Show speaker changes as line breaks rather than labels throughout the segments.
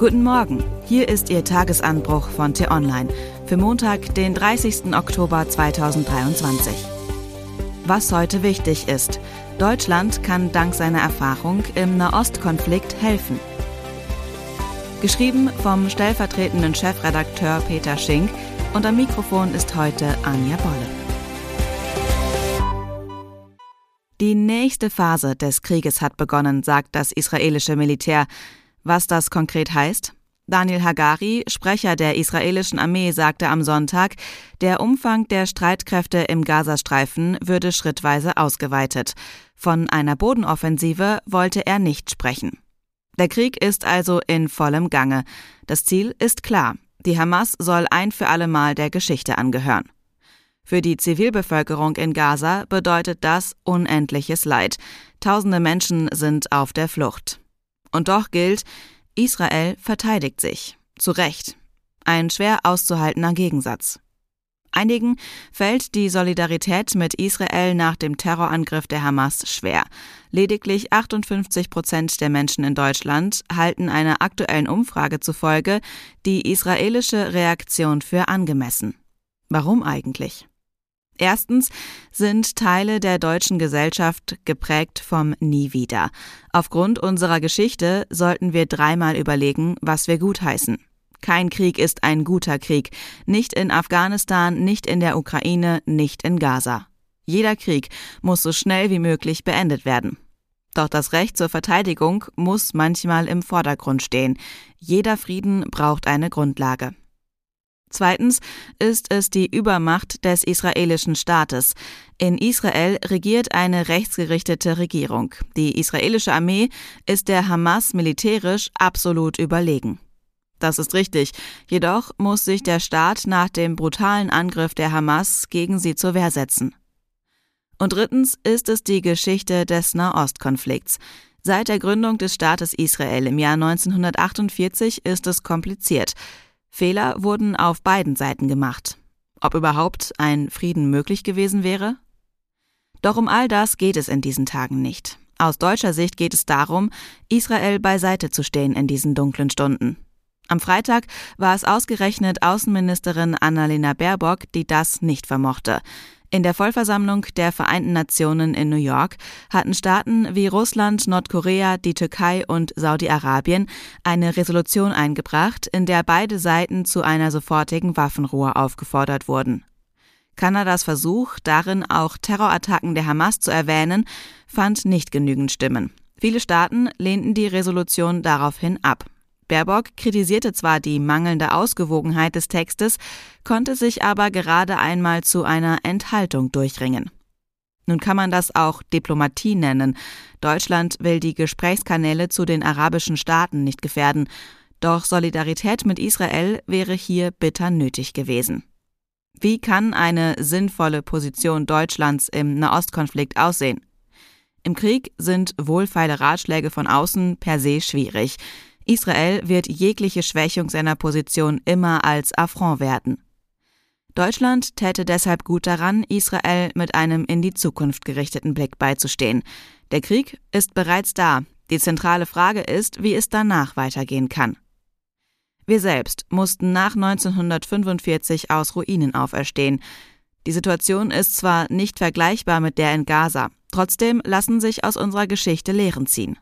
Guten Morgen, hier ist Ihr Tagesanbruch von T-Online für Montag, den 30. Oktober 2023. Was heute wichtig ist, Deutschland kann dank seiner Erfahrung im Nahostkonflikt helfen. Geschrieben vom stellvertretenden Chefredakteur Peter Schink und am Mikrofon ist heute Anja Bolle. Die nächste Phase des Krieges hat begonnen, sagt das israelische Militär. Was das konkret heißt? Daniel Hagari, Sprecher der israelischen Armee, sagte am Sonntag, der Umfang der Streitkräfte im Gazastreifen würde schrittweise ausgeweitet. Von einer Bodenoffensive wollte er nicht sprechen. Der Krieg ist also in vollem Gange. Das Ziel ist klar. Die Hamas soll ein für alle Mal der Geschichte angehören. Für die Zivilbevölkerung in Gaza bedeutet das unendliches Leid. Tausende Menschen sind auf der Flucht. Und doch gilt, Israel verteidigt sich. Zu Recht. Ein schwer auszuhaltener Gegensatz. Einigen fällt die Solidarität mit Israel nach dem Terrorangriff der Hamas schwer. Lediglich 58 Prozent der Menschen in Deutschland halten einer aktuellen Umfrage zufolge die israelische Reaktion für angemessen. Warum eigentlich? Erstens sind Teile der deutschen Gesellschaft geprägt vom Nie wieder. Aufgrund unserer Geschichte sollten wir dreimal überlegen, was wir gutheißen. Kein Krieg ist ein guter Krieg. Nicht in Afghanistan, nicht in der Ukraine, nicht in Gaza. Jeder Krieg muss so schnell wie möglich beendet werden. Doch das Recht zur Verteidigung muss manchmal im Vordergrund stehen. Jeder Frieden braucht eine Grundlage. Zweitens ist es die Übermacht des israelischen Staates. In Israel regiert eine rechtsgerichtete Regierung. Die israelische Armee ist der Hamas militärisch absolut überlegen. Das ist richtig. Jedoch muss sich der Staat nach dem brutalen Angriff der Hamas gegen sie zur Wehr setzen. Und drittens ist es die Geschichte des Nahostkonflikts. Seit der Gründung des Staates Israel im Jahr 1948 ist es kompliziert. Fehler wurden auf beiden Seiten gemacht. Ob überhaupt ein Frieden möglich gewesen wäre? Doch um all das geht es in diesen Tagen nicht. Aus deutscher Sicht geht es darum, Israel beiseite zu stehen in diesen dunklen Stunden. Am Freitag war es ausgerechnet Außenministerin Annalena Baerbock, die das nicht vermochte. In der Vollversammlung der Vereinten Nationen in New York hatten Staaten wie Russland, Nordkorea, die Türkei und Saudi-Arabien eine Resolution eingebracht, in der beide Seiten zu einer sofortigen Waffenruhe aufgefordert wurden. Kanadas Versuch, darin auch Terrorattacken der Hamas zu erwähnen, fand nicht genügend Stimmen. Viele Staaten lehnten die Resolution daraufhin ab. Baerbock kritisierte zwar die mangelnde Ausgewogenheit des Textes, konnte sich aber gerade einmal zu einer Enthaltung durchringen. Nun kann man das auch Diplomatie nennen. Deutschland will die Gesprächskanäle zu den arabischen Staaten nicht gefährden, doch Solidarität mit Israel wäre hier bitter nötig gewesen. Wie kann eine sinnvolle Position Deutschlands im Nahostkonflikt aussehen? Im Krieg sind wohlfeile Ratschläge von außen per se schwierig. Israel wird jegliche Schwächung seiner Position immer als Affront werten. Deutschland täte deshalb gut daran, Israel mit einem in die Zukunft gerichteten Blick beizustehen. Der Krieg ist bereits da. Die zentrale Frage ist, wie es danach weitergehen kann. Wir selbst mussten nach 1945 aus Ruinen auferstehen. Die Situation ist zwar nicht vergleichbar mit der in Gaza, trotzdem lassen sich aus unserer Geschichte Lehren ziehen.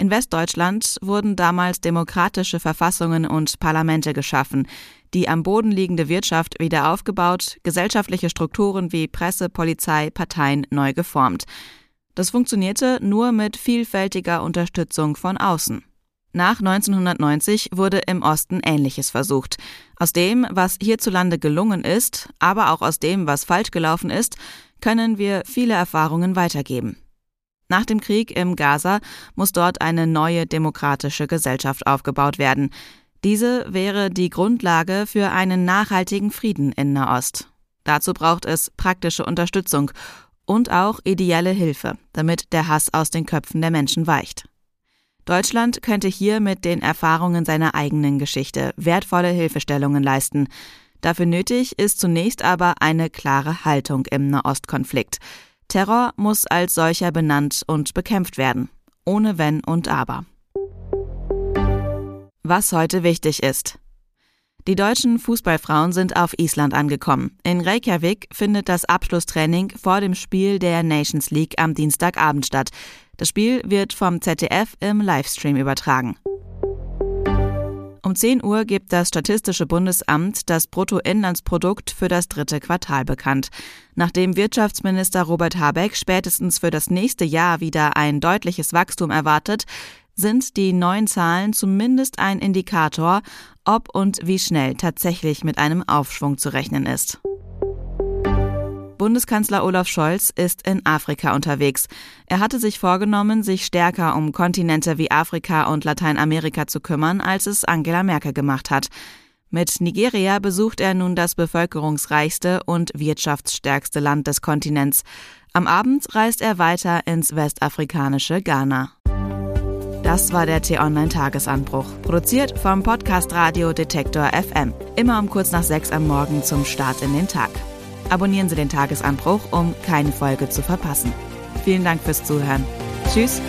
In Westdeutschland wurden damals demokratische Verfassungen und Parlamente geschaffen, die am Boden liegende Wirtschaft wieder aufgebaut, gesellschaftliche Strukturen wie Presse, Polizei, Parteien neu geformt. Das funktionierte nur mit vielfältiger Unterstützung von außen. Nach 1990 wurde im Osten Ähnliches versucht. Aus dem, was hierzulande gelungen ist, aber auch aus dem, was falsch gelaufen ist, können wir viele Erfahrungen weitergeben. Nach dem Krieg im Gaza muss dort eine neue demokratische Gesellschaft aufgebaut werden. Diese wäre die Grundlage für einen nachhaltigen Frieden in Nahost. Dazu braucht es praktische Unterstützung und auch ideelle Hilfe, damit der Hass aus den Köpfen der Menschen weicht. Deutschland könnte hier mit den Erfahrungen seiner eigenen Geschichte wertvolle Hilfestellungen leisten. Dafür nötig ist zunächst aber eine klare Haltung im Nahostkonflikt. Terror muss als solcher benannt und bekämpft werden, ohne Wenn und Aber. Was heute wichtig ist. Die deutschen Fußballfrauen sind auf Island angekommen. In Reykjavik findet das Abschlusstraining vor dem Spiel der Nations League am Dienstagabend statt. Das Spiel wird vom ZDF im Livestream übertragen. Um 10 Uhr gibt das Statistische Bundesamt das Bruttoinlandsprodukt für das dritte Quartal bekannt. Nachdem Wirtschaftsminister Robert Habeck spätestens für das nächste Jahr wieder ein deutliches Wachstum erwartet, sind die neuen Zahlen zumindest ein Indikator, ob und wie schnell tatsächlich mit einem Aufschwung zu rechnen ist. Bundeskanzler Olaf Scholz ist in Afrika unterwegs. Er hatte sich vorgenommen, sich stärker um Kontinente wie Afrika und Lateinamerika zu kümmern, als es Angela Merkel gemacht hat. Mit Nigeria besucht er nun das bevölkerungsreichste und wirtschaftsstärkste Land des Kontinents. Am Abend reist er weiter ins westafrikanische Ghana. Das war der T-Online-Tagesanbruch, produziert vom Podcast Radio Detektor FM. Immer um kurz nach sechs am Morgen zum Start in den Tag. Abonnieren Sie den Tagesanbruch, um keine Folge zu verpassen. Vielen Dank fürs Zuhören. Tschüss